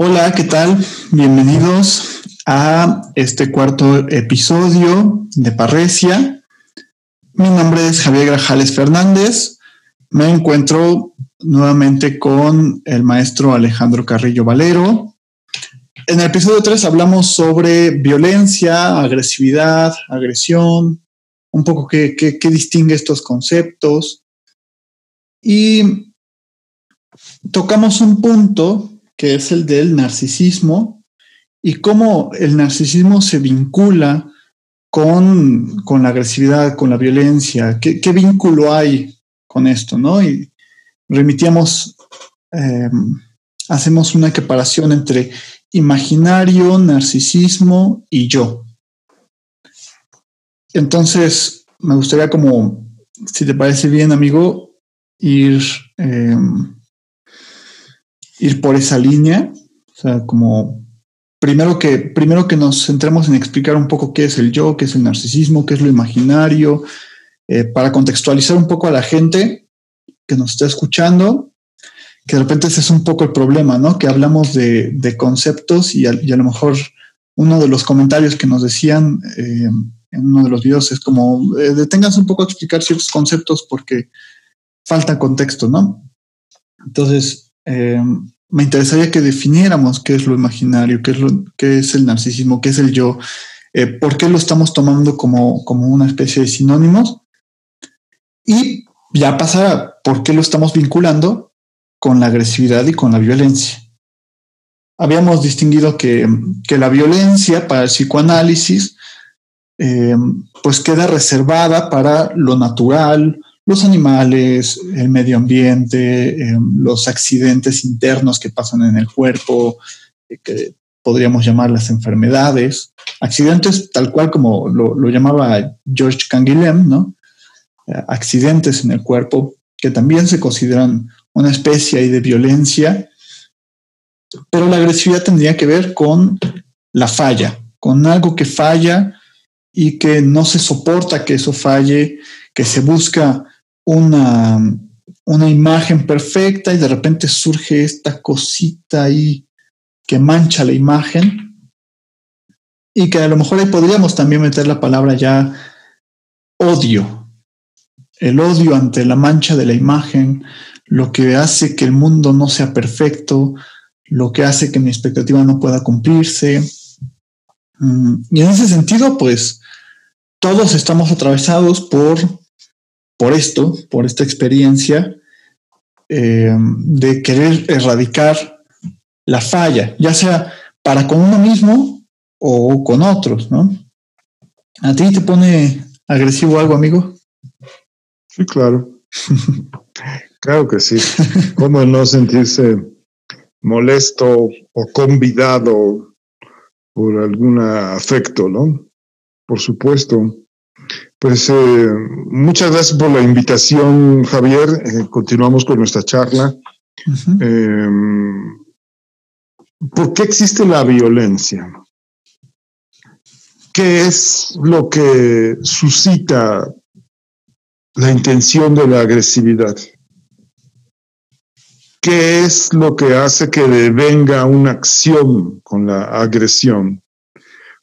Hola, ¿qué tal? Bienvenidos a este cuarto episodio de Parresia. Mi nombre es Javier Grajales Fernández. Me encuentro nuevamente con el maestro Alejandro Carrillo Valero. En el episodio 3 hablamos sobre violencia, agresividad, agresión, un poco qué, qué distingue estos conceptos. Y tocamos un punto que es el del narcisismo y cómo el narcisismo se vincula con, la agresividad, con la violencia, ¿Qué, vínculo hay con esto, ¿no? Y remitíamos, em, hacemos una equiparación entre imaginario, narcisismo y yo. Entonces, me gustaría como, si te parece bien, amigo, ir em, ir por esa línea. O sea, como primero que, primero que nos centremos en explicar un poco qué es el yo, qué es el narcisismo, qué es lo imaginario, eh, para contextualizar un poco a la gente que nos está escuchando, que de repente ese es un poco el problema, ¿no? Que hablamos de, conceptos y a, lo mejor uno de los comentarios que nos decían eh, en uno de los videos es como, eh, deténganse un poco a explicar ciertos conceptos porque falta contexto, ¿no? Entonces, eh, me interesaría que definiéramos qué es lo imaginario, qué es, el narcisismo, qué es el yo, eh, por qué lo estamos tomando como, una especie de sinónimos y ya pasar a por qué lo estamos vinculando con la agresividad y con la violencia. Habíamos distinguido que, que la violencia para el psicoanálisis eh, pues queda reservada para lo natural, los animales, el medio ambiente, em, los accidentes internos que pasan en el cuerpo, eh, que podríamos llamar las enfermedades, accidentes tal cual como lo, llamaba George Canguilhem, ¿no? Eh, accidentes en el cuerpo que también se consideran una especie de violencia, pero la agresividad tendría que ver con la falla, con algo que falla y que no se soporta que eso falle, que se busca una, una imagen perfecta y de repente surge esta cosita ahí que mancha la imagen y que a lo mejor ahí podríamos también meter la palabra ya odio. El odio ante la mancha de la imagen, lo que hace que el mundo no sea perfecto, lo que hace que mi expectativa no pueda cumplirse. Mm, y en ese sentido, pues todos estamos atravesados por por esto, por esta experiencia eh, de querer erradicar la falla, ya sea para con uno mismo o con otros, ¿no? ¿A ti te pone agresivo algo, amigo? Sí, claro. claro que sí. ¿Cómo no sentirse molesto o convidado por algún afecto, no? Por supuesto. Pues eh, muchas gracias por la invitación, Javier. Eh, continuamos con nuestra charla. Em, ¿Por qué existe la violencia? ¿Qué es lo que suscita la intención de la agresividad? ¿Qué es lo que hace que devenga una acción con la agresión?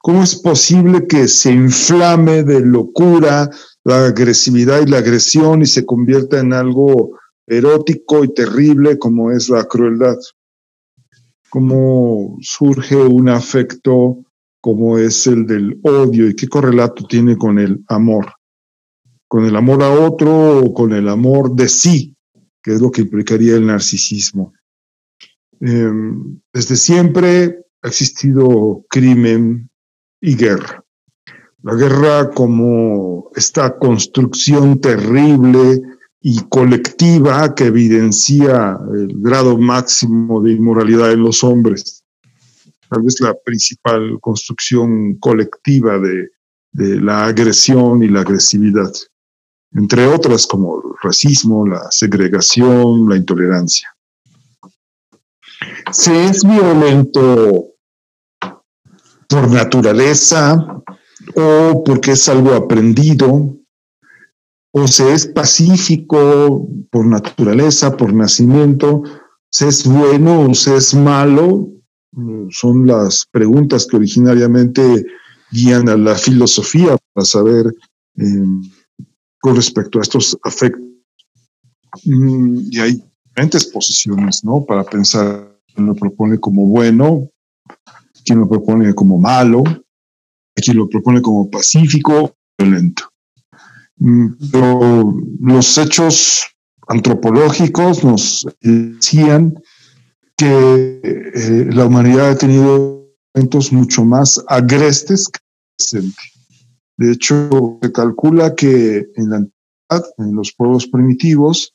¿Cómo es posible que se inflame de locura la agresividad y la agresión y se convierta en algo erótico y terrible como es la crueldad? ¿Cómo surge un afecto como es el del odio y qué correlato tiene con el amor? ¿Con el amor a otro o con el amor de sí? que es lo que implicaría el narcisismo. Em, desde siempre ha existido crimen, y guerra. La guerra como esta construcción terrible y colectiva que evidencia el grado máximo de inmoralidad en los hombres. Tal vez la principal construcción colectiva de, la agresión y la agresividad, entre otras como el racismo, la segregación, la intolerancia. Se es violento por naturaleza o porque es algo aprendido, o se es pacífico por naturaleza, por nacimiento, se es bueno o se es malo, son las preguntas que originariamente guían a la filosofía para saber em, con respecto a estos afectos. Mm, y hay diferentes posiciones, ¿no? Para pensar lo propone como bueno, quién lo propone como malo, quién lo propone como pacífico, violento. Mm, pero los hechos antropológicos nos decían que eh, la humanidad ha tenido momentos mucho más agrestes que presente. De hecho, se calcula que en la en los pueblos primitivos,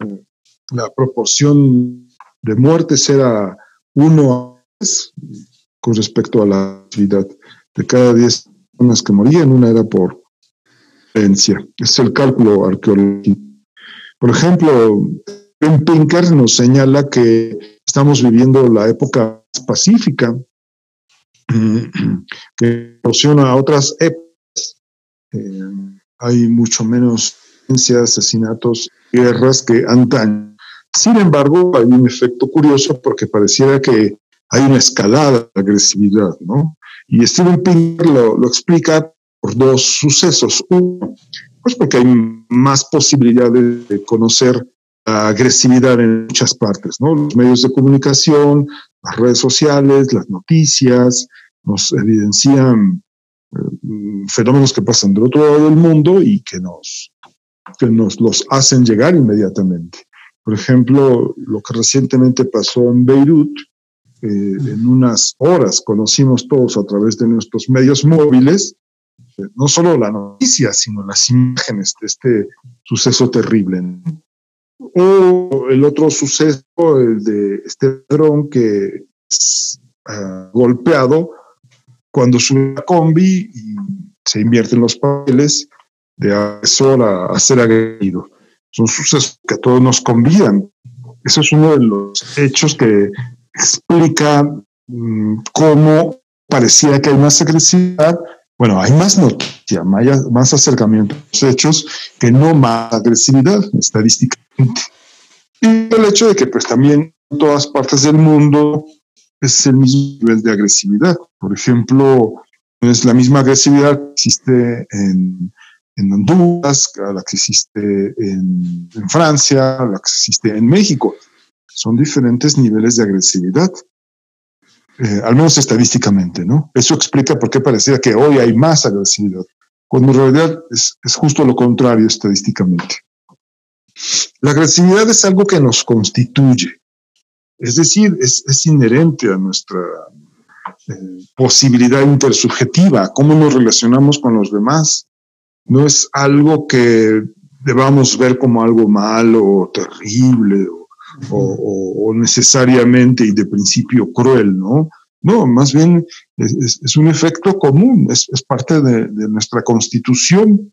eh, la proporción de muertes era uno con respecto a la actividad. De cada 10 personas que morían, una era por herencia. Es el cálculo arqueológico. Por ejemplo, Ben Pinker nos señala que estamos viviendo la época pacífica, que proporciona a otras épocas. Eh, hay mucho menos asesinatos, guerras que antaño. Sin embargo, hay un efecto curioso porque pareciera que hay una escalada de agresividad, ¿no? Y Steven Pinker lo, lo explica por dos sucesos. Uno, pues porque hay más posibilidades de conocer la agresividad en muchas partes, ¿no? Los medios de comunicación, las redes sociales, las noticias, nos evidencian eh, fenómenos que pasan del otro lado del mundo y que nos, que nos los hacen llegar inmediatamente. Por ejemplo, lo que recientemente pasó en Beirut, eh, en unas horas conocimos todos a través de nuestros medios móviles, eh, no solo la noticia, sino las imágenes de este suceso terrible. O el otro suceso, el de este dron que es ah, golpeado cuando sube la combi y se invierten los papeles de agresor a, ser agredido. Son sucesos que a todos nos convidan. Eso es uno de los hechos que explica mm, cómo parecía que hay más agresividad. Bueno, hay más noticia, más, acercamiento a los hechos que no más agresividad estadísticamente. Y el hecho de que pues también en todas partes del mundo es el mismo nivel de agresividad. Por ejemplo, es la misma agresividad que existe en, en Honduras, la que existe en, Francia, la que existe en México. Son diferentes niveles de agresividad, eh, al menos estadísticamente, ¿no? Eso explica por qué parecía que hoy hay más agresividad, cuando en realidad es, es justo lo contrario estadísticamente. La agresividad es algo que nos constituye, es decir, es, es inherente a nuestra eh, posibilidad intersubjetiva, cómo nos relacionamos con los demás, no es algo que debamos ver como algo malo o terrible o, necesariamente y de principio cruel, ¿no? No, más bien es, un efecto común, es, parte de, nuestra constitución.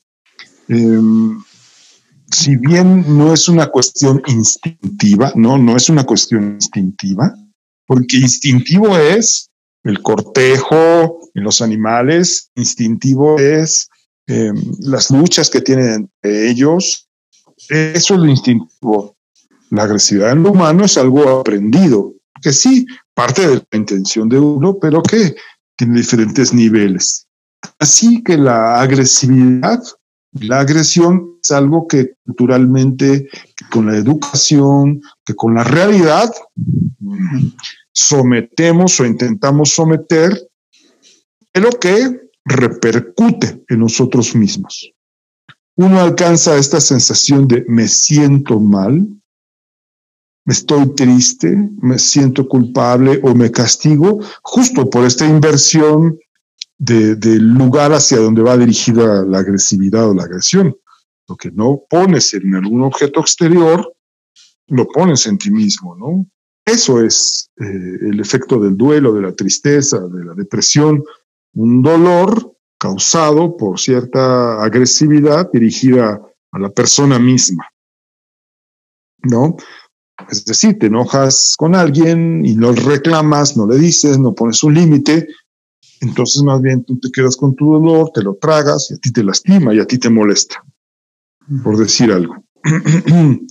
Em, si bien no es una cuestión instintiva, no, no es una cuestión instintiva, porque instintivo es el cortejo en los animales, instintivo es Em, las luchas que tienen entre ellos, eso es lo instintivo. La agresividad en lo humano es algo aprendido, que sí, parte de la intención de uno, pero que tiene diferentes niveles. Así que la agresividad, la agresión es algo que culturalmente, con la educación, que con la realidad, sometemos o intentamos someter, pero que repercute en nosotros mismos. Uno alcanza esta sensación de me siento mal, estoy triste, me siento culpable o me castigo justo por esta inversión del lugar hacia donde va dirigida la agresividad o la agresión. Lo que no pones en algún objeto exterior, lo pones en ti mismo, ¿no? Eso es eh, el efecto del duelo, de la tristeza, de la depresión, un dolor causado por cierta agresividad dirigida a la persona misma. ¿No? Es decir, te enojas con alguien y no reclamas, no le dices, no pones un límite, entonces más bien tú te quedas con tu dolor, te lo tragas y a ti te lastima y a ti te molesta, por decir algo.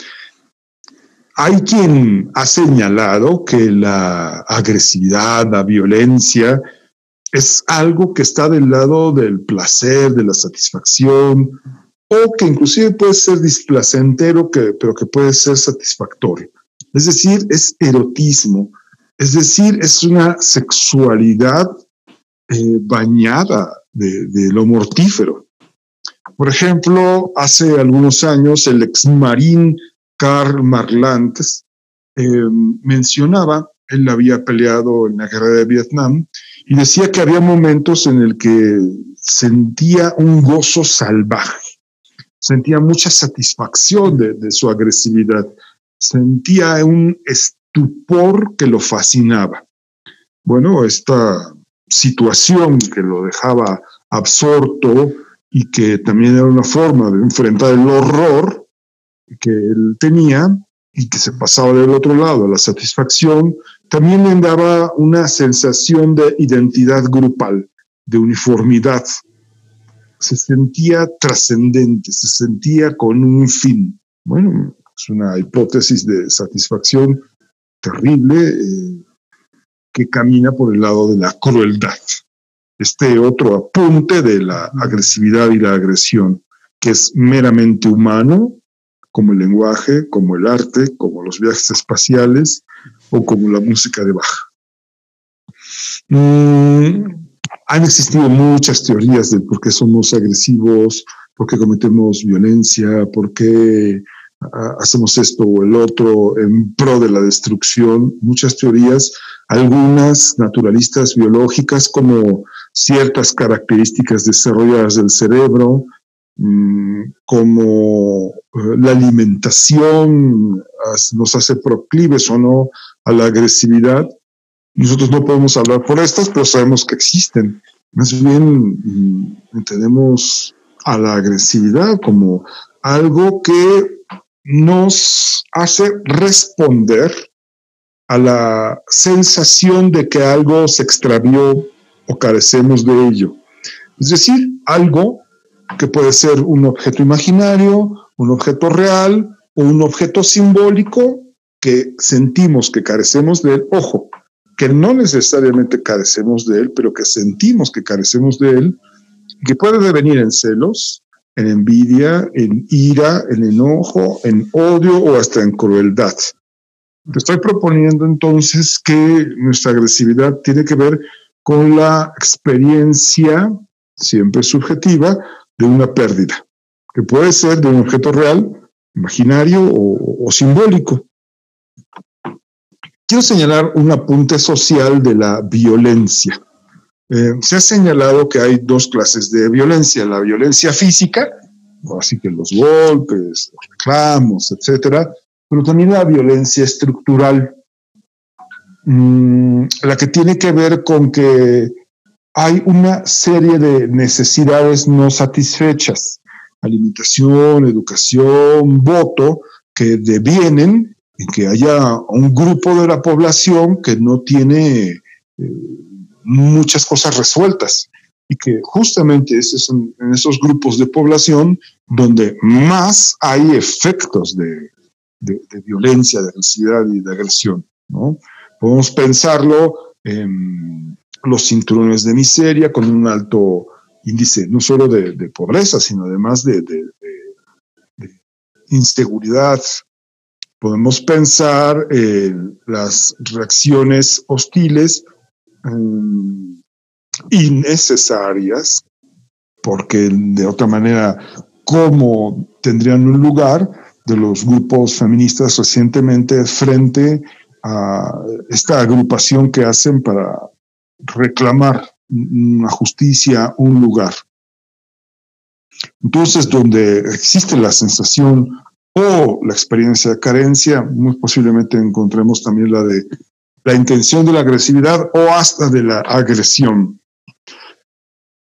hay quien ha señalado que la agresividad, la violencia, es algo que está del lado del placer, de la satisfacción, o que inclusive puede ser displacentero, pero que puede ser satisfactorio. Es decir, es erotismo, es decir, es una sexualidad eh, bañada de, lo mortífero. Por ejemplo, hace algunos años el ex marín Karl Marlantes eh, mencionaba, él había peleado en la guerra de Vietnam, y decía que había momentos en el que sentía un gozo salvaje, sentía mucha satisfacción de su agresividad, sentía un estupor que lo fascinaba. Bueno, esta situación que lo dejaba absorto y que también era una forma de enfrentar el horror que él tenía y que se pasaba del otro lado, la satisfacción, también le daba una sensación de identidad grupal, de uniformidad. Se sentía trascendente, se sentía con un fin. Bueno, es una hipótesis de satisfacción terrible eh, que camina por el lado de la crueldad. Este otro apunte de la agresividad y la agresión, que es meramente humano, como el lenguaje, como el arte, como los viajes espaciales o como la música de Bach. Mm, han existido muchas teorías de por qué somos agresivos, por qué cometemos violencia, por qué hacemos esto o el otro en pro de la destrucción, muchas teorías, algunas naturalistas biológicas como ciertas características desarrolladas del cerebro, mm, como eh, la alimentación nos hace proclives o no a la agresividad. Nosotros no podemos hablar por estas, pero sabemos que existen. Más bien mm, entendemos a la agresividad como algo que nos hace responder a la sensación de que algo se extravió o carecemos de ello. Es decir, algo que puede ser un objeto imaginario, un objeto real o un objeto simbólico que sentimos que carecemos de él. Ojo, que no necesariamente carecemos de él, pero que sentimos que carecemos de él, que puede devenir en celos, en envidia, en ira, en enojo, en odio o hasta en crueldad. Te estoy proponiendo entonces que nuestra agresividad tiene que ver con la experiencia, siempre subjetiva, de una pérdida, que puede ser de un objeto real, imaginario o, simbólico. Quiero señalar un apunte social de la violencia. Eh, se ha señalado que hay dos clases de violencia, la violencia física, así que los golpes, los reclamos, etcétera, pero también la violencia estructural, mm, la que tiene que ver con que hay una serie de necesidades no satisfechas, alimentación, educación, voto, que devienen en que haya un grupo de la población que no tiene eh, muchas cosas resueltas y que justamente es en, esos grupos de población donde más hay efectos de, violencia, de agresividad y de agresión. ¿no? Podemos pensarlo en los cinturones de miseria con un alto índice no solo de, pobreza, sino además de, inseguridad. Podemos pensar en las reacciones hostiles innecesarias, porque de otra manera, ¿cómo tendrían un lugar de los grupos feministas recientemente frente a esta agrupación que hacen para reclamar una justicia, un lugar? Entonces, donde existe la sensación o la experiencia de carencia, muy posiblemente encontremos también la de la intención de la agresividad o hasta de la agresión.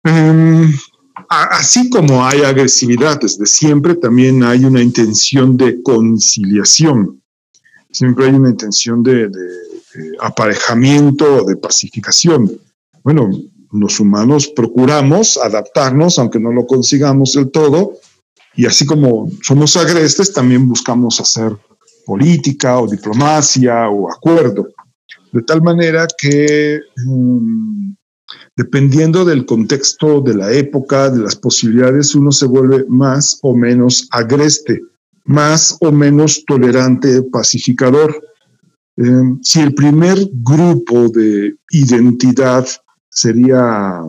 Em, así como hay agresividad desde siempre, también hay una intención de conciliación. Siempre hay una intención de, de aparejamiento, de pacificación. Bueno, los humanos procuramos adaptarnos, aunque no lo consigamos del todo, y así como somos agrestes, también buscamos hacer política o diplomacia o acuerdo. De tal manera que mm, dependiendo del contexto, de la época, de las posibilidades, uno se vuelve más o menos agreste, más o menos tolerante, pacificador. Eh, si el primer grupo de identidad sería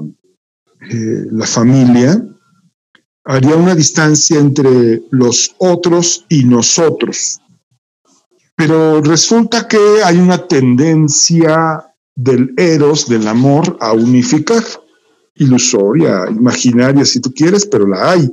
eh, la familia, haría una distancia entre los otros y nosotros. Pero resulta que hay una tendencia del eros, del amor, a unificar, ilusoria, imaginaria, si tú quieres, pero la hay,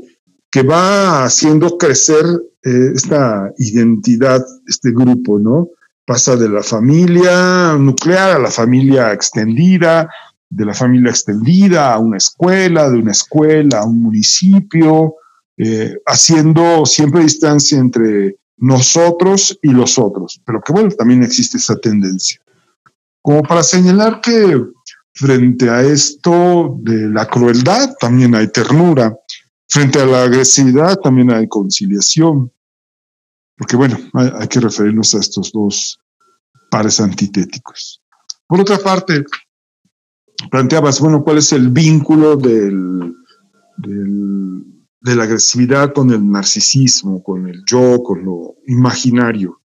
que va haciendo crecer eh, esta identidad, este grupo, ¿no? Pasa de la familia nuclear a la familia extendida, de la familia extendida a una escuela, de una escuela a un municipio, eh, haciendo siempre distancia entre nosotros y los otros. Pero que bueno, también existe esa tendencia. Como para señalar que frente a esto de la crueldad también hay ternura, frente a la agresividad también hay conciliación, porque bueno, hay, que referirnos a estos dos pares antitéticos. Por otra parte, planteabas, bueno, ¿cuál es el vínculo del, de la agresividad con el narcisismo, con el yo, con lo imaginario?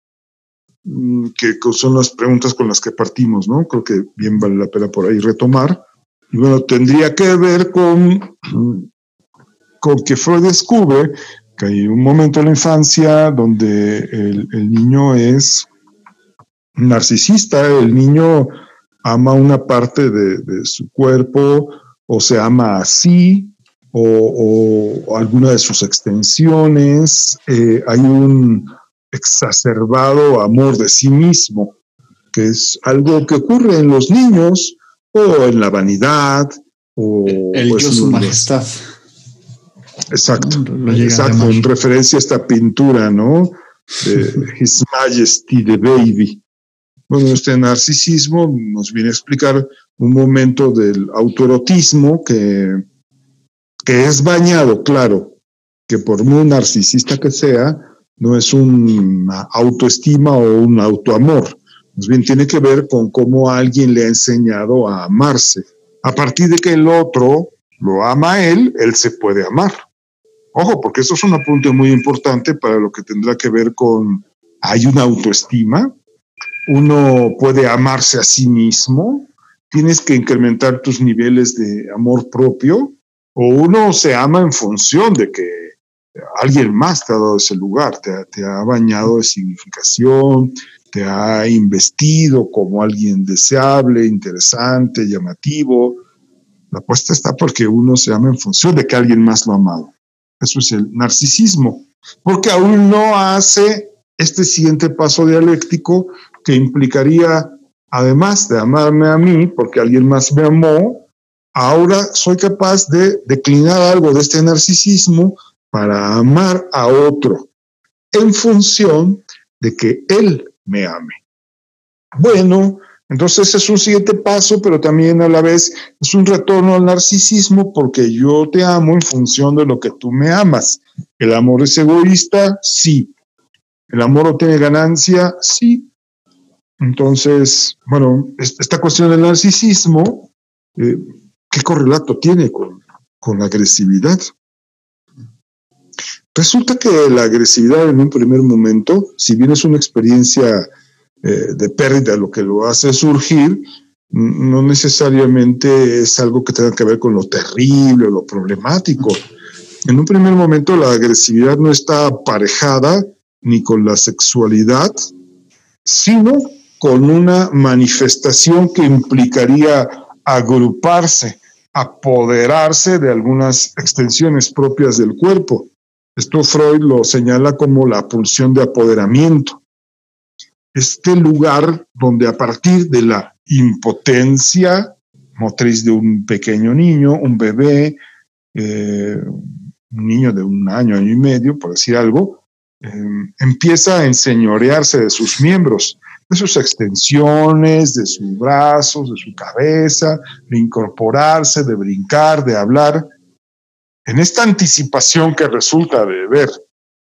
Mm, que son las preguntas con las que partimos, ¿no? Creo que bien vale la pena por ahí retomar. Y bueno, tendría que ver con, con que Freud descubre que hay un momento en la infancia donde el, el niño es narcisista, el niño ama una parte de, su cuerpo o se ama así o, alguna de sus extensiones. Eh, hay un exacerbado amor de sí mismo, que es algo que ocurre en los niños o en la vanidad o el yo su majestad. Exacto, exacto, en referencia a esta pintura, ¿no? De His Majesty the Baby. Bueno, este narcisismo nos viene a explicar un momento del autoerotismo que, que es bañado, claro, que por muy narcisista que sea, no es una autoestima o un autoamor. Más bien tiene que ver con cómo alguien le ha enseñado a amarse. A partir de que el otro lo ama a él, él se puede amar. Ojo, porque eso es un apunte muy importante para lo que tendrá que ver con, hay una autoestima, uno puede amarse a sí mismo, tienes que incrementar tus niveles de amor propio, o uno se ama en función de que alguien más te ha dado ese lugar, te, ha bañado de significación, te ha investido como alguien deseable, interesante, llamativo. La apuesta está porque uno se ama en función de que alguien más lo ha amado. Eso es el narcisismo, porque aún no hace este siguiente paso dialéctico que implicaría, además de amarme a mí, porque alguien más me amó, ahora soy capaz de declinar algo de este narcisismo para amar a otro en función de que él me ame. Bueno, entonces es un siguiente paso, pero también a la vez es un retorno al narcisismo porque yo te amo en función de lo que tú me amas. ¿El amor es egoísta? Sí. ¿El amor no tiene ganancia? Sí. Entonces, bueno, esta cuestión del narcisismo, eh, ¿qué correlato tiene con, la agresividad? Resulta que la agresividad en un primer momento, si bien es una experiencia eh, de pérdida lo que lo hace surgir, no necesariamente es algo que tenga que ver con lo terrible o lo problemático. En un primer momento la agresividad no está aparejada ni con la sexualidad, sino con una manifestación que implicaría agruparse, apoderarse de algunas extensiones propias del cuerpo. Esto Freud lo señala como la pulsión de apoderamiento. Este lugar donde a partir de la impotencia motriz de un pequeño niño, un bebé, eh, un niño de un año, año y medio, por decir algo, eh, empieza a enseñorearse de sus miembros de sus extensiones, de sus brazos, de su cabeza, de incorporarse, de brincar, de hablar. En esta anticipación que resulta de ver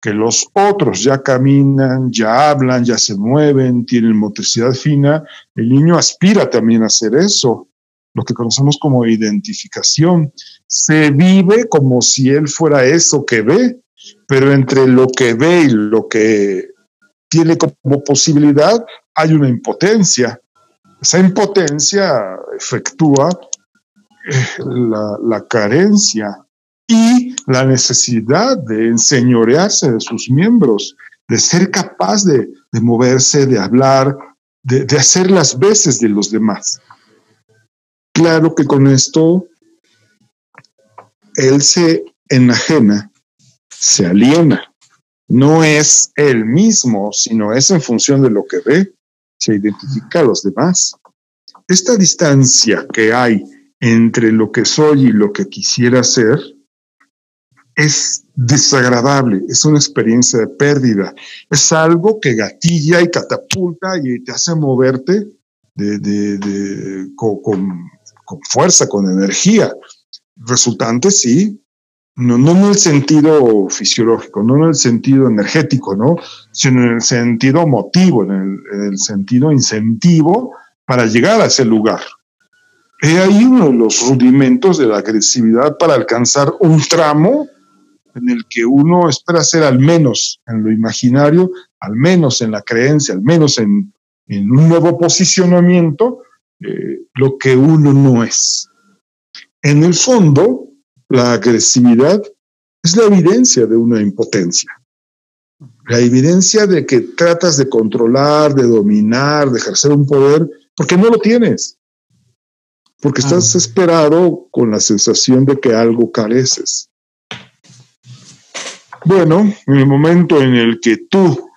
que los otros ya caminan, ya hablan, ya se mueven, tienen motricidad fina, el niño aspira también a hacer eso, lo que conocemos como identificación. Se vive como si él fuera eso que ve, pero entre lo que ve y lo que tiene como posibilidad hay una impotencia. Esa impotencia efectúa eh, la, carencia y la necesidad de enseñorearse de sus miembros, de ser capaz de, moverse, de hablar, de, de, hacer las veces de los demás. Claro que con esto él se enajena, se aliena. No es él mismo, sino es en función de lo que ve, se identifica a los demás. Esta distancia que hay entre lo que soy y lo que quisiera ser es desagradable, es una experiencia de pérdida, es algo que gatilla y catapulta y te hace moverte con, fuerza, con energía. Resultante, sí, no, no en el sentido fisiológico, no en el sentido energético, ¿no? sino en el sentido motivo, en el, en sentido incentivo para llegar a ese lugar. He ahí uno de los rudimentos de la agresividad para alcanzar un tramo en el que uno espera ser al menos en lo imaginario, al menos en la creencia, al menos en, un nuevo posicionamiento, eh, lo que uno no es. En el fondo, la agresividad es la evidencia de una impotencia. La evidencia de que tratas de controlar, de dominar, de ejercer un poder, porque no lo tienes porque estás esperado con la sensación de que algo careces. Bueno, en el momento en el que tú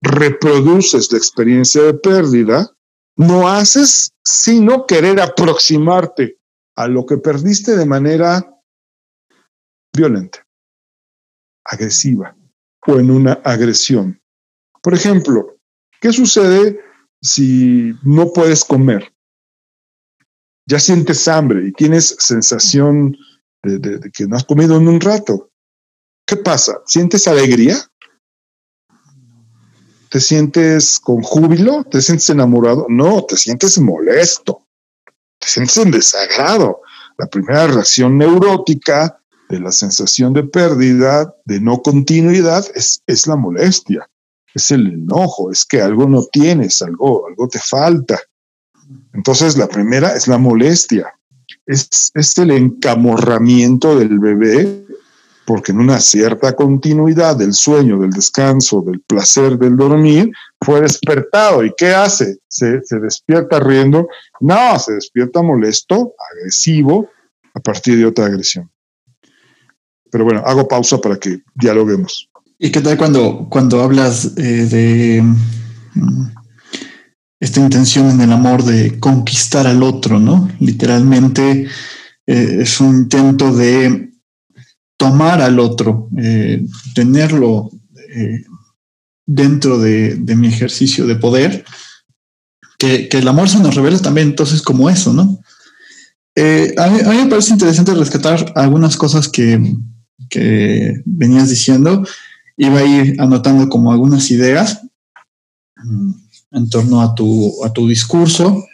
reproduces la experiencia de pérdida, no haces sino querer aproximarte a lo que perdiste de manera violenta, agresiva o en una agresión. Por ejemplo, ¿qué sucede si no puedes comer? ya sientes hambre y tienes sensación de, que no has comido en un rato. ¿Qué pasa? ¿Sientes alegría? ¿Te sientes con júbilo? ¿Te sientes enamorado? No, te sientes molesto. Te sientes en desagrado. La primera reacción neurótica de la sensación de pérdida, de no continuidad, es, es la molestia, es el enojo, es que algo no tienes, algo, algo te falta. Entonces, la primera es la molestia, es, el encamorramiento del bebé, porque en una cierta continuidad del sueño, del descanso, del placer del dormir, fue despertado. ¿Y qué hace? Se, se despierta riendo. No, se despierta molesto, agresivo, a partir de otra agresión. Pero bueno, hago pausa para que dialoguemos. ¿Y qué tal cuando, cuando hablas eh, de mm, esta intención en el amor de conquistar al otro, ¿no? Literalmente eh, es un intento de tomar al otro, eh, tenerlo dentro de, mi ejercicio de poder, que, el amor se nos revela también entonces como eso, ¿no? A mí, me parece interesante rescatar algunas cosas que, que venías diciendo. Iba a ir anotando como algunas ideas en torno a tu, a tu discurso.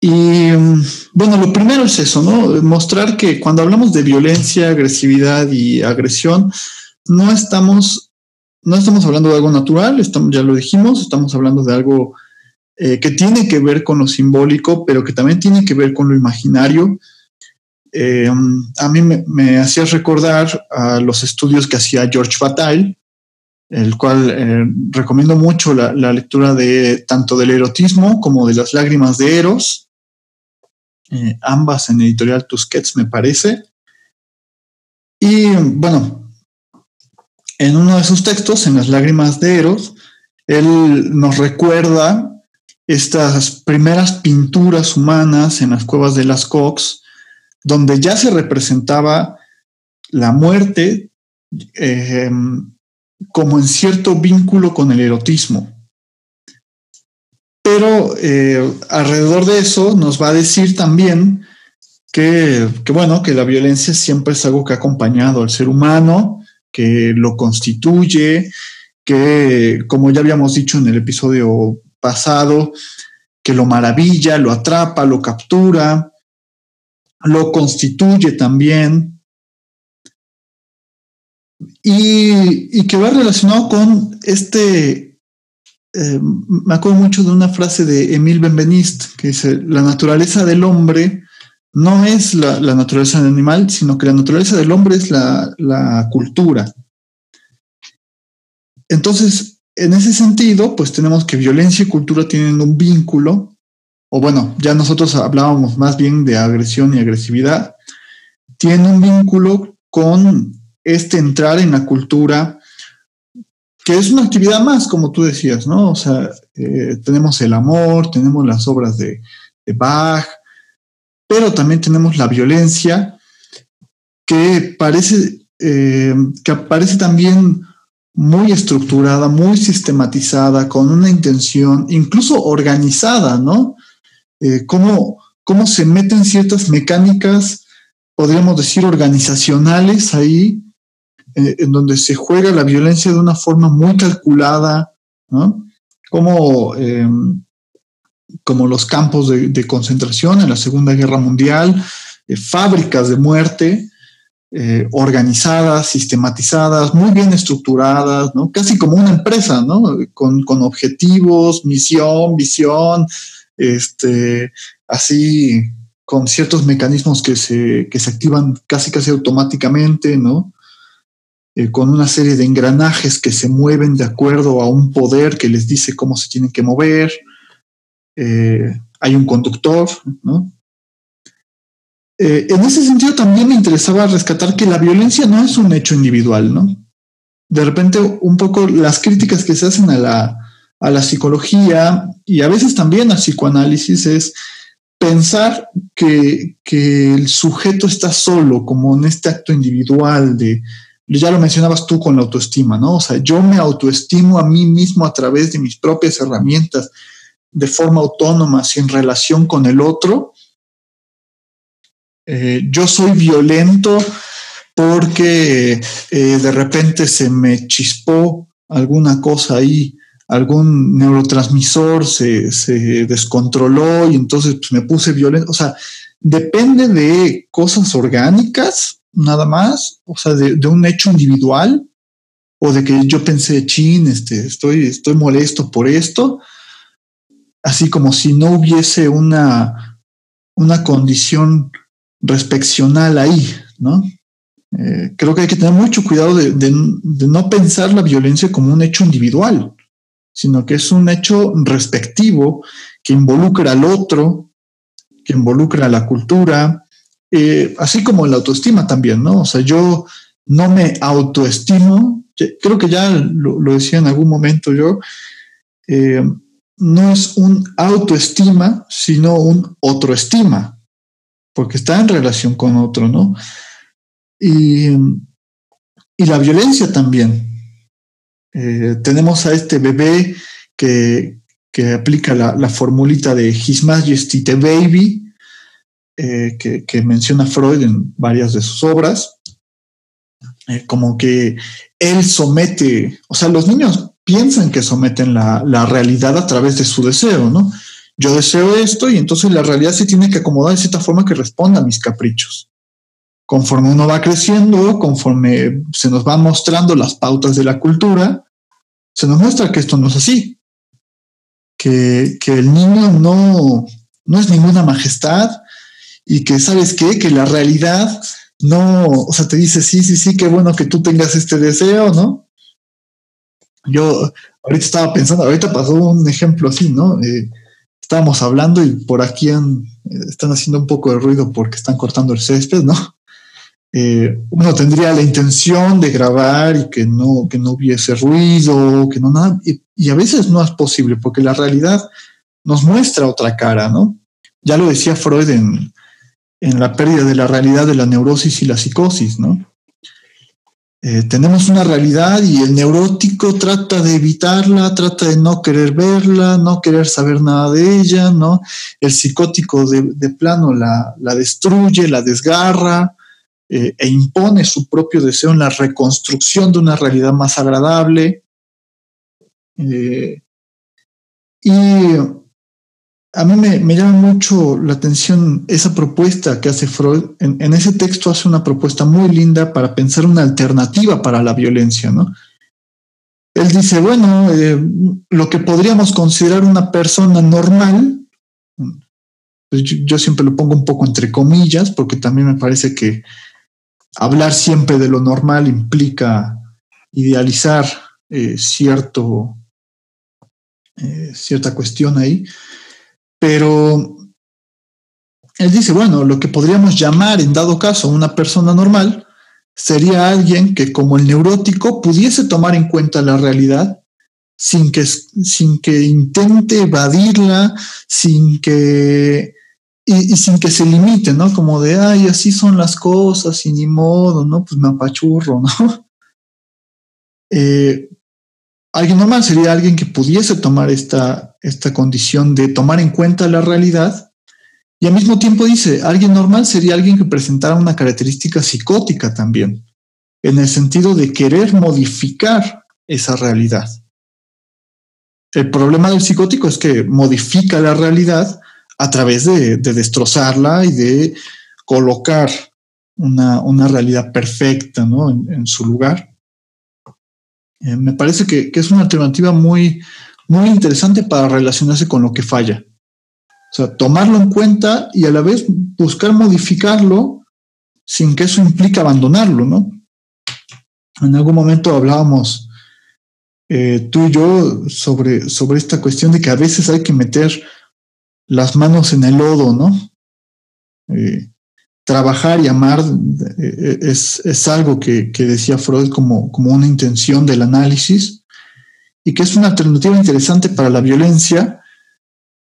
Y mm, bueno, lo primero es eso, ¿no? Mostrar que cuando hablamos de violencia, agresividad y agresión, no estamos, no estamos hablando de algo natural, estamos, ya lo dijimos, estamos hablando de algo eh, que tiene que ver con lo simbólico, pero que también tiene que ver con lo imaginario. Eh, a mí me, hacía recordar a los estudios que hacía George Bataille, el cual eh, recomiendo mucho la, lectura de tanto del erotismo como de las lágrimas de Eros, ambas en editorial Tusquets me parece. Y bueno, en uno de sus textos, en las lágrimas de Eros, él nos recuerda estas primeras pinturas humanas en las cuevas de las Cox, donde ya se representaba la muerte eh, como en cierto vínculo con el erotismo. Pero eh, alrededor de eso nos va a decir también que, bueno, que la violencia siempre es algo que ha acompañado al ser humano que lo constituye, que, como ya habíamos dicho en el episodio pasado, que lo maravilla, lo atrapa, lo captura, lo constituye también, y, que va relacionado con este, eh, me acuerdo mucho de una frase de Emile Benveniste, que dice, la naturaleza del hombre no es la, naturaleza del animal, sino que la naturaleza del hombre es la, cultura. Entonces, en ese sentido, pues tenemos que violencia y cultura tienen un vínculo, o bueno, ya nosotros hablábamos más bien de agresión y agresividad, tienen un vínculo con este entrar en la cultura, que es una actividad más, como tú decías, ¿no? O sea, eh, tenemos el amor, tenemos las obras de, Bach, pero también tenemos la violencia, que parece, eh, que aparece también muy estructurada, muy sistematizada, con una intención, incluso organizada, ¿no? Eh, cómo, cómo se meten ciertas mecánicas, podríamos decir, organizacionales ahí, eh, en donde se juega la violencia de una forma muy calculada, Como, em, como los campos de, concentración en la Segunda Guerra Mundial, eh, fábricas de muerte, eh, organizadas, sistematizadas, muy bien estructuradas, ¿no? Casi como una empresa, ¿no? Con, objetivos, misión, visión, este, así, con ciertos mecanismos que se, que se activan casi casi automáticamente, ¿no? Eh, con una serie de engranajes que se mueven de acuerdo a un poder que les dice cómo se tienen que mover. Eh, hay un conductor, ¿no? Eh, en ese sentido también me interesaba rescatar que la violencia no es un hecho individual, ¿no? De repente un poco las críticas que se hacen a la, a la psicología y a veces también al psicoanálisis es pensar que, que, el sujeto está solo, como en este acto individual de, ya lo mencionabas tú con la autoestima, ¿no? O sea, yo me autoestimo a mí mismo a través de mis propias herramientas de forma autónoma, sin relación con el otro. Eh, yo soy violento porque eh, de repente se me chispó alguna cosa ahí, algún neurotransmisor se, se descontroló y entonces pues, me puse violento. O sea, depende de cosas orgánicas nada más, o sea, de, un hecho individual, o de que yo pensé, chin, este, estoy, estoy molesto por esto, así como si no hubiese una, una condición respeccional ahí, ¿no? Eh, creo que hay que tener mucho cuidado de, no pensar la violencia como un hecho individual, sino que es un hecho respectivo que involucra al otro, que involucra a la cultura, eh, así como la autoestima también, ¿no? O sea, yo no me autoestimo, creo que ya lo, decía en algún momento yo, eh, no es un autoestima, sino un otro-estima, porque está en relación con otro, ¿no? Y, la violencia también. Eh, tenemos a este bebé que, aplica la, la, formulita de His Majesty the Baby, eh, que, menciona Freud en varias de sus obras, eh, como que él somete, o sea, los niños piensan que someten la, realidad a través de su deseo, ¿no? Yo deseo esto y entonces la realidad se tiene que acomodar de cierta forma que responda a mis caprichos. Conforme uno va creciendo, conforme se nos van mostrando las pautas de la cultura, se nos muestra que esto no es así, que, que el niño no, no es ninguna majestad, y que sabes qué, que la realidad no, o sea, te dice, sí, sí, sí, qué bueno que tú tengas este deseo, ¿no? Yo ahorita estaba pensando, ahorita pasó un ejemplo así, ¿no? Eh, estábamos hablando y por aquí están haciendo un poco de ruido porque están cortando el césped, ¿no? Eh, uno tendría la intención de grabar y que no, que no hubiese ruido, que no nada, y, y, a veces no es posible porque la realidad nos muestra otra cara, ¿no? Ya lo decía Freud en, en la pérdida de la realidad de la neurosis y la psicosis, ¿no? Eh, tenemos una realidad y el neurótico trata de evitarla, trata de no querer verla, no querer saber nada de ella, ¿no? El psicótico de, plano la, destruye, la desgarra, eh, e impone su propio deseo en la reconstrucción de una realidad más agradable. Eh, y a mí me, llama mucho la atención esa propuesta que hace Freud. En, ese texto hace una propuesta muy linda para pensar una alternativa para la violencia, ¿no? Él dice, bueno, eh, lo que podríamos considerar una persona normal, pues yo, siempre lo pongo un poco entre comillas, porque también me parece que hablar siempre de lo normal implica idealizar eh, cierto, eh, cierta cuestión ahí. Pero él dice, bueno, lo que podríamos llamar en dado caso una persona normal sería alguien que como el neurótico pudiese tomar en cuenta la realidad sin que, sin que intente evadirla, sin que, y, sin que se limite, ¿no? Como de, ay, así son las cosas y ni modo, ¿no? Pues me apachurro, ¿no? Eh, alguien normal sería alguien que pudiese tomar esta, esta condición de tomar en cuenta la realidad y al mismo tiempo dice, alguien normal sería alguien que presentara una característica psicótica también, en el sentido de querer modificar esa realidad. El problema del psicótico es que modifica la realidad a través de, destrozarla y de colocar una, realidad perfecta ¿no? en, su lugar. Eh, me parece que, que, es una alternativa muy, muy interesante para relacionarse con lo que falla. O sea, tomarlo en cuenta y a la vez buscar modificarlo sin que eso implique abandonarlo, ¿no? En algún momento hablábamos eh, tú y yo sobre, sobre esta cuestión de que a veces hay que meter las manos en el lodo, ¿no? Eh, trabajar y amar eh, es, algo que, que, decía Freud como, como una intención del análisis y que es una alternativa interesante para la violencia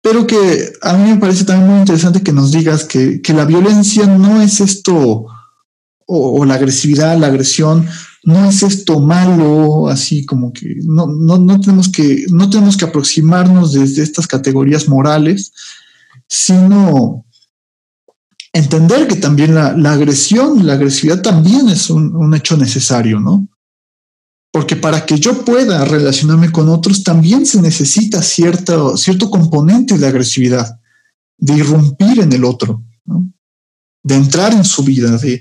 pero que a mí me parece también muy interesante que nos digas que, la violencia no es esto, o, la agresividad, la agresión, no es esto malo, así como que no, no, tenemos que no tenemos que aproximarnos desde estas categorías morales, sino entender que también la, agresión, la agresividad también es un, hecho necesario, ¿no? Porque para que yo pueda relacionarme con otros también se necesita cierto, cierto componente de agresividad, de irrumpir en el otro, de entrar en su vida, de...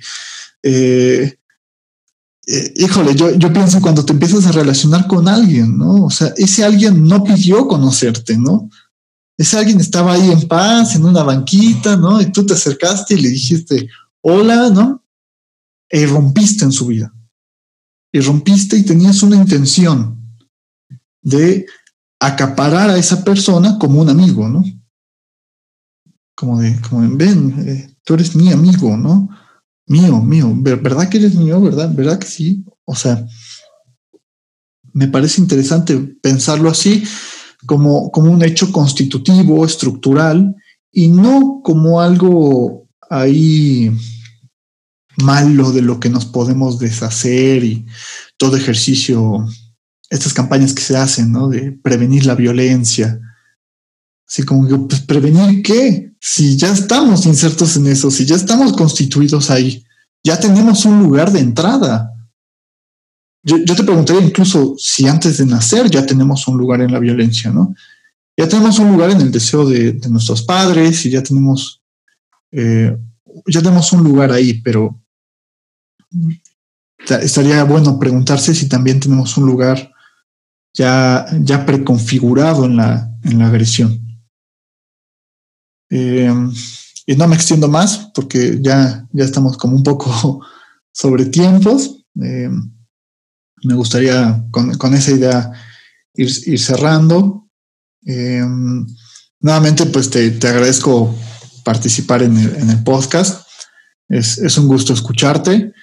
Eh, eh, híjole, yo, yo pienso cuando te empiezas a relacionar con alguien, ¿no? O sea, ese alguien no pidió conocerte, ¿no? Ese alguien estaba ahí en paz, en una banquita, ¿no? Y tú te acercaste y le dijiste, hola, ¿no? E irrumpiste en su vida y rompiste y tenías una intención de acaparar a esa persona como un amigo, ¿no? Como de, como ven, eh, tú eres mi amigo, ¿no? Mío, mío, ¿verdad que eres mío? ¿Verdad? ¿Verdad que sí? O sea, me parece interesante pensarlo así, como, como un hecho constitutivo, estructural, y no como algo ahí malo de lo que nos podemos deshacer y todo ejercicio, estas campañas que se hacen, ¿no? De prevenir la violencia. Así como que, pues, ¿prevenir qué? Si ya estamos insertos en eso, si ya estamos constituidos ahí, ya tenemos un lugar de entrada. Yo, te preguntaría incluso si antes de nacer ya tenemos un lugar en la violencia, ¿no? Ya tenemos un lugar en el deseo de, nuestros padres y ya tenemos, eh, ya tenemos un lugar ahí, pero estaría bueno preguntarse si también tenemos un lugar ya, ya preconfigurado en la, en la agresión. Eh, y no me extiendo más porque ya, ya estamos como un poco sobre tiempos. Eh, me gustaría con, esa idea ir, cerrando. Eh, nuevamente, pues te, agradezco participar en el, podcast. Es, es, un gusto escucharte.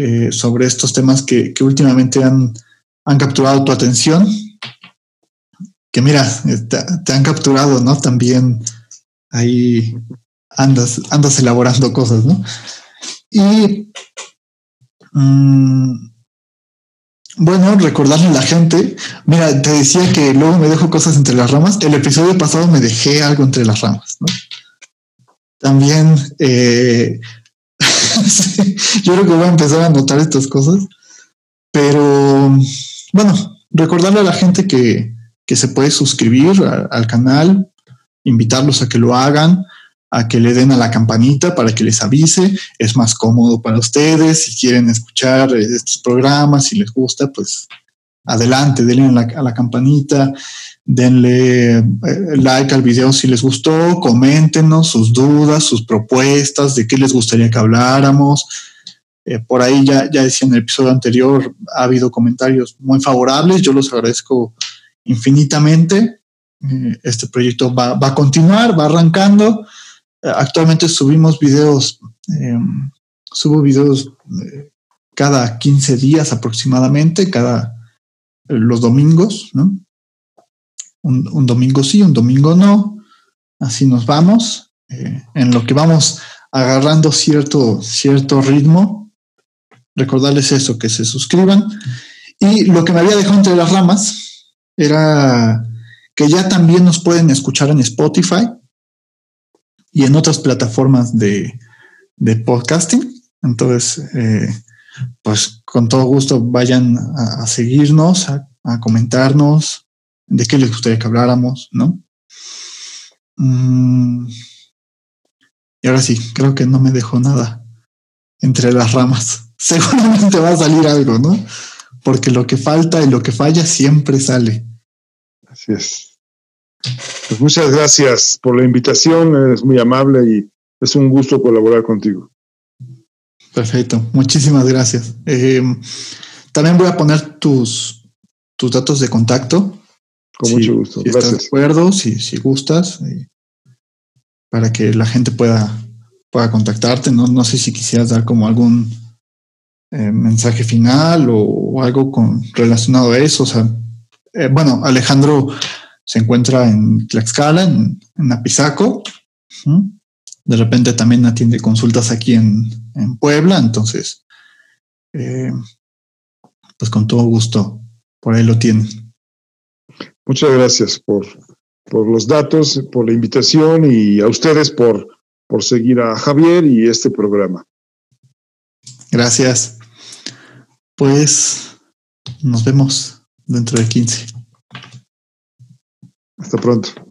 Eh, sobre estos temas que, últimamente han, han, capturado tu atención. Que mira, eh, te, han capturado, ¿no? También ahí andas, andas elaborando cosas, ¿no? Y mm, bueno, recordarle a la gente, mira, te decía que luego me dejo cosas entre las ramas. El episodio pasado me dejé algo entre las ramas, ¿no? También eh, yo creo que voy a empezar a notar estas cosas. Pero bueno, recordarle a la gente que, que se puede suscribir al canal, invitarlos a que lo hagan, a que le den a la campanita para que les avise. Es más cómodo para ustedes. Si quieren escuchar estos programas, si les gusta, pues adelante, denle a la, a la campanita, denle eh, like al video si les gustó, coméntenos sus dudas, sus propuestas, de qué les gustaría que habláramos. Eh, por ahí ya, ya decía en el episodio anterior, ha habido comentarios muy favorables, yo los agradezco infinitamente. Eh, este proyecto va, va, a continuar, va arrancando. Actualmente subimos videos, em, subo videos cada 15 días aproximadamente, cada los domingos, ¿no? Un, domingo sí, un domingo no. Así nos vamos. Eh, en lo que vamos agarrando cierto, cierto ritmo. Recordarles eso, que se suscriban. Y lo que me había dejado entre las ramas era que ya también nos pueden escuchar en Spotify y en otras plataformas de, de podcasting. Entonces, eh, pues con todo gusto vayan a, seguirnos, a, comentarnos de qué les gustaría que habláramos, ¿no? Mm, y ahora sí, creo que no me dejó nada entre las ramas. Seguramente va a salir algo, ¿no? Porque lo que falta y lo que falla siempre sale. Así es. Pues muchas gracias por la invitación, eres muy amable y es un gusto colaborar contigo. Perfecto, muchísimas gracias. Eh, también voy a poner tus, tus datos de contacto. Con mucho gusto. Si estás de acuerdo, si, si gustas, eh, para que la gente pueda, pueda contactarte. No, no sé si quisieras dar como algún eh, mensaje final o, algo con, relacionado a eso. O sea, bueno, Alejandro se encuentra en Tlaxcala, en, en Apizaco. De repente también atiende consultas aquí en, en Puebla, entonces, eh, pues con todo gusto, por ahí lo tienen. Muchas gracias por, por los datos, por la invitación y a ustedes por, por seguir a Javier y este programa. Gracias. Pues nos vemos dentro de 15. Hasta pronto.